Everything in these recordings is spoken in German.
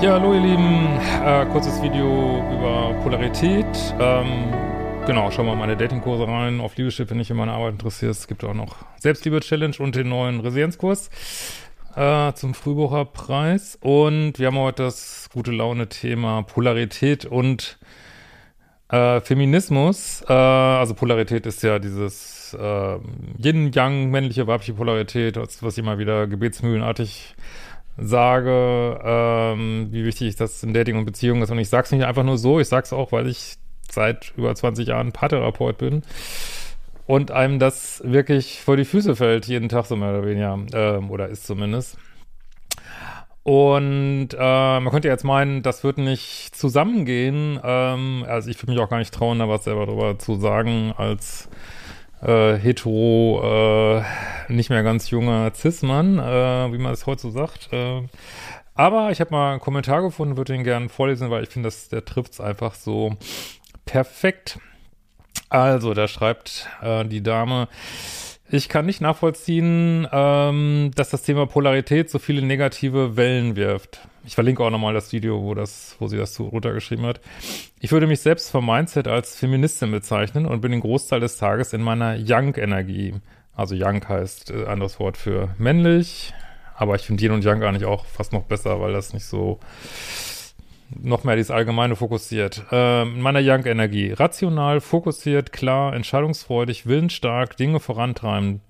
Ja, hallo ihr Lieben, äh, kurzes Video über Polarität. Ähm, genau, schau mal meine Datingkurse rein, auf Liebeschiff, wenn dich in meine Arbeit interessiert. Es gibt auch noch Selbstliebe-Challenge und den neuen Resilienzkurs äh, zum Frühbucherpreis. Und wir haben heute das gute Laune-Thema Polarität und äh, Feminismus. Äh, also Polarität ist ja dieses äh, Yin-Yang, männliche, weibliche Polarität, was immer wieder gebetsmühlenartig sage, ähm, wie wichtig das in Dating und Beziehungen ist. Und ich sage es nicht einfach nur so, ich sage es auch, weil ich seit über 20 Jahren Paartherapeut bin und einem das wirklich vor die Füße fällt, jeden Tag so mehr oder weniger, ähm, oder ist zumindest. Und äh, man könnte jetzt meinen, das wird nicht zusammengehen. Ähm, also ich würde mich auch gar nicht trauen, da was selber drüber zu sagen, als äh, hetero, äh, nicht mehr ganz junger Cis-Mann, äh, wie man es heute so sagt. Äh, aber ich habe mal einen Kommentar gefunden, würde den gerne vorlesen, weil ich finde, der trifft es einfach so perfekt. Also, da schreibt äh, die Dame, ich kann nicht nachvollziehen, ähm, dass das Thema Polarität so viele negative Wellen wirft. Ich verlinke auch nochmal das Video, wo das, wo sie das so runtergeschrieben hat. Ich würde mich selbst vom Mindset als Feministin bezeichnen und bin den Großteil des Tages in meiner Young-Energie. Also Young heißt äh, anderes Wort für männlich, aber ich finde Yin und Yang eigentlich auch fast noch besser, weil das nicht so noch mehr dieses Allgemeine fokussiert. Äh, in meiner Young-Energie. Rational, fokussiert, klar, entscheidungsfreudig, willensstark, Dinge vorantreiben.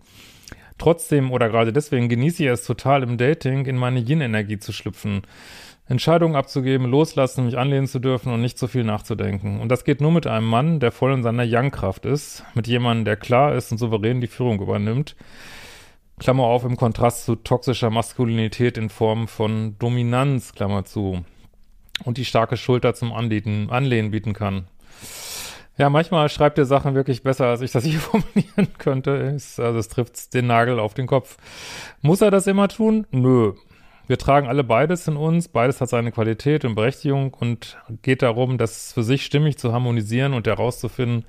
Trotzdem oder gerade deswegen genieße ich es total im Dating, in meine Yin-Energie zu schlüpfen. Entscheidungen abzugeben, loslassen, mich anlehnen zu dürfen und nicht so viel nachzudenken. Und das geht nur mit einem Mann, der voll in seiner Yang-Kraft ist, mit jemandem, der klar ist und souverän die Führung übernimmt. Klammer auf, im Kontrast zu toxischer Maskulinität in Form von Dominanz, Klammer zu und die starke Schulter zum Anlehnen, Anlehnen bieten kann. Ja, manchmal schreibt er Sachen wirklich besser, als ich das hier formulieren könnte. Also es trifft den Nagel auf den Kopf. Muss er das immer tun? Nö. Wir tragen alle beides in uns, beides hat seine Qualität und Berechtigung und geht darum, das für sich stimmig zu harmonisieren und herauszufinden,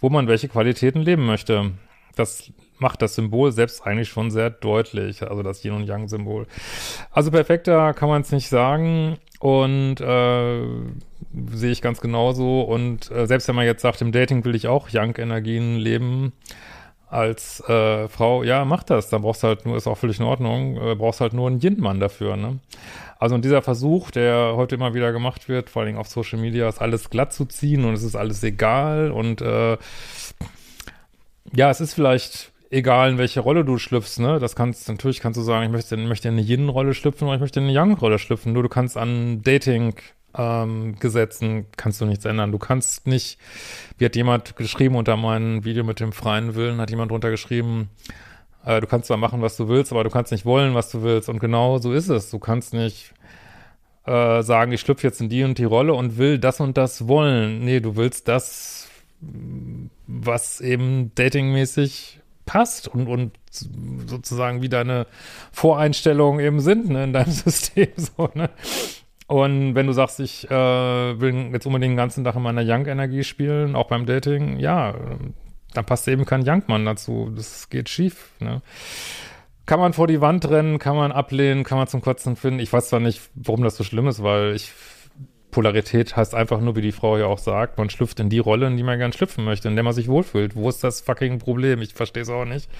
wo man welche Qualitäten leben möchte. Das macht das Symbol selbst eigentlich schon sehr deutlich, also das Yin und Yang Symbol. Also perfekter kann man es nicht sagen. Und äh, sehe ich ganz genauso. Und äh, selbst wenn man jetzt sagt, im Dating will ich auch Young-Energien leben als äh, Frau, ja, mach das. Dann brauchst du halt nur, ist auch völlig in Ordnung, äh, brauchst halt nur einen Yin-Mann dafür, ne? Also und dieser Versuch, der heute immer wieder gemacht wird, vor allem auf Social Media, ist alles glatt zu ziehen und es ist alles egal und äh, ja, es ist vielleicht egal in welche Rolle du schlüpfst, ne? Das kannst, natürlich kannst du sagen, ich möchte, möchte in eine Yin-Rolle schlüpfen oder ich möchte in eine Yang-Rolle schlüpfen. Nur du kannst an Dating, ähm, Gesetzen kannst du nichts ändern. Du kannst nicht, wie hat jemand geschrieben unter meinem Video mit dem freien Willen, hat jemand drunter geschrieben, äh, du kannst zwar machen, was du willst, aber du kannst nicht wollen, was du willst. Und genau so ist es. Du kannst nicht äh, sagen, ich schlüpfe jetzt in die und die Rolle und will das und das wollen. Nee, du willst das, was eben datingmäßig passt und, und sozusagen wie deine Voreinstellungen eben sind ne, in deinem System. So, ne? Und wenn du sagst, ich äh, will jetzt unbedingt den ganzen Tag in meiner Young-Energie spielen, auch beim Dating, ja, dann passt eben kein Young-Mann dazu. Das geht schief. Ne? Kann man vor die Wand rennen, kann man ablehnen, kann man zum Kotzen finden. Ich weiß zwar nicht, warum das so schlimm ist, weil ich Polarität heißt einfach nur, wie die Frau ja auch sagt, man schlüpft in die Rolle, in die man gern schlüpfen möchte, in der man sich wohlfühlt. Wo ist das fucking Problem? Ich verstehe es auch nicht.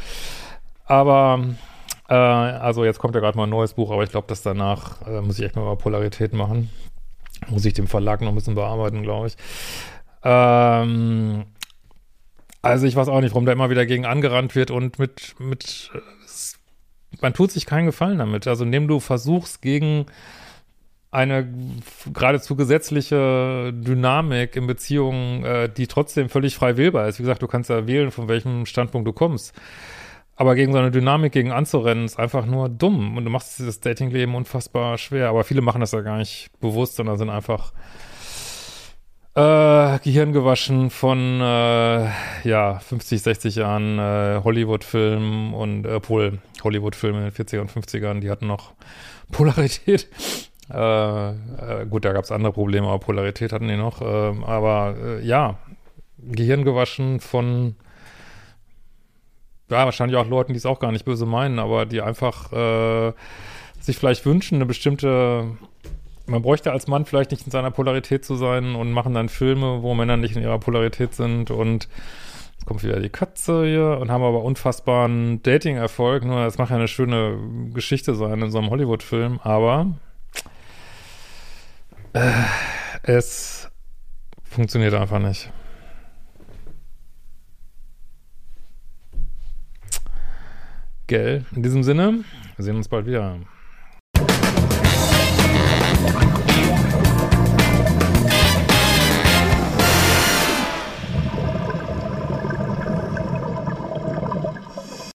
Aber, äh, also jetzt kommt ja gerade mal ein neues Buch, aber ich glaube, dass danach äh, muss ich echt mal Polarität machen. Muss ich dem Verlag noch ein bisschen bearbeiten, glaube ich. Ähm, also ich weiß auch nicht, warum da immer wieder gegen angerannt wird und mit, mit, äh, man tut sich keinen Gefallen damit. Also indem du versuchst, gegen eine geradezu gesetzliche Dynamik in Beziehungen, äh, die trotzdem völlig frei wählbar ist. Wie gesagt, du kannst ja wählen, von welchem Standpunkt du kommst. Aber gegen so eine Dynamik gegen anzurennen, ist einfach nur dumm. Und du machst dieses Datingleben unfassbar schwer. Aber viele machen das ja gar nicht bewusst, sondern sind einfach äh, Gehirn gewaschen von äh, ja 50, 60 Jahren äh, Hollywood-Filmen und äh, Pol Hollywood-Filme in den 40er und 50ern, die hatten noch Polarität. Äh, äh, gut, da gab es andere Probleme, aber Polarität hatten die noch. Ähm, äh, aber ja, Gehirn gewaschen von ja, wahrscheinlich auch Leuten, die es auch gar nicht böse meinen, aber die einfach äh, sich vielleicht wünschen, eine bestimmte man bräuchte als Mann vielleicht nicht in seiner Polarität zu sein und machen dann Filme, wo Männer nicht in ihrer Polarität sind und jetzt kommt wieder die Katze hier und haben aber unfassbaren Dating-Erfolg. Nur das macht ja eine schöne Geschichte sein in so einem Hollywood-Film, aber äh, es funktioniert einfach nicht. Gell? In diesem Sinne, wir sehen uns bald wieder.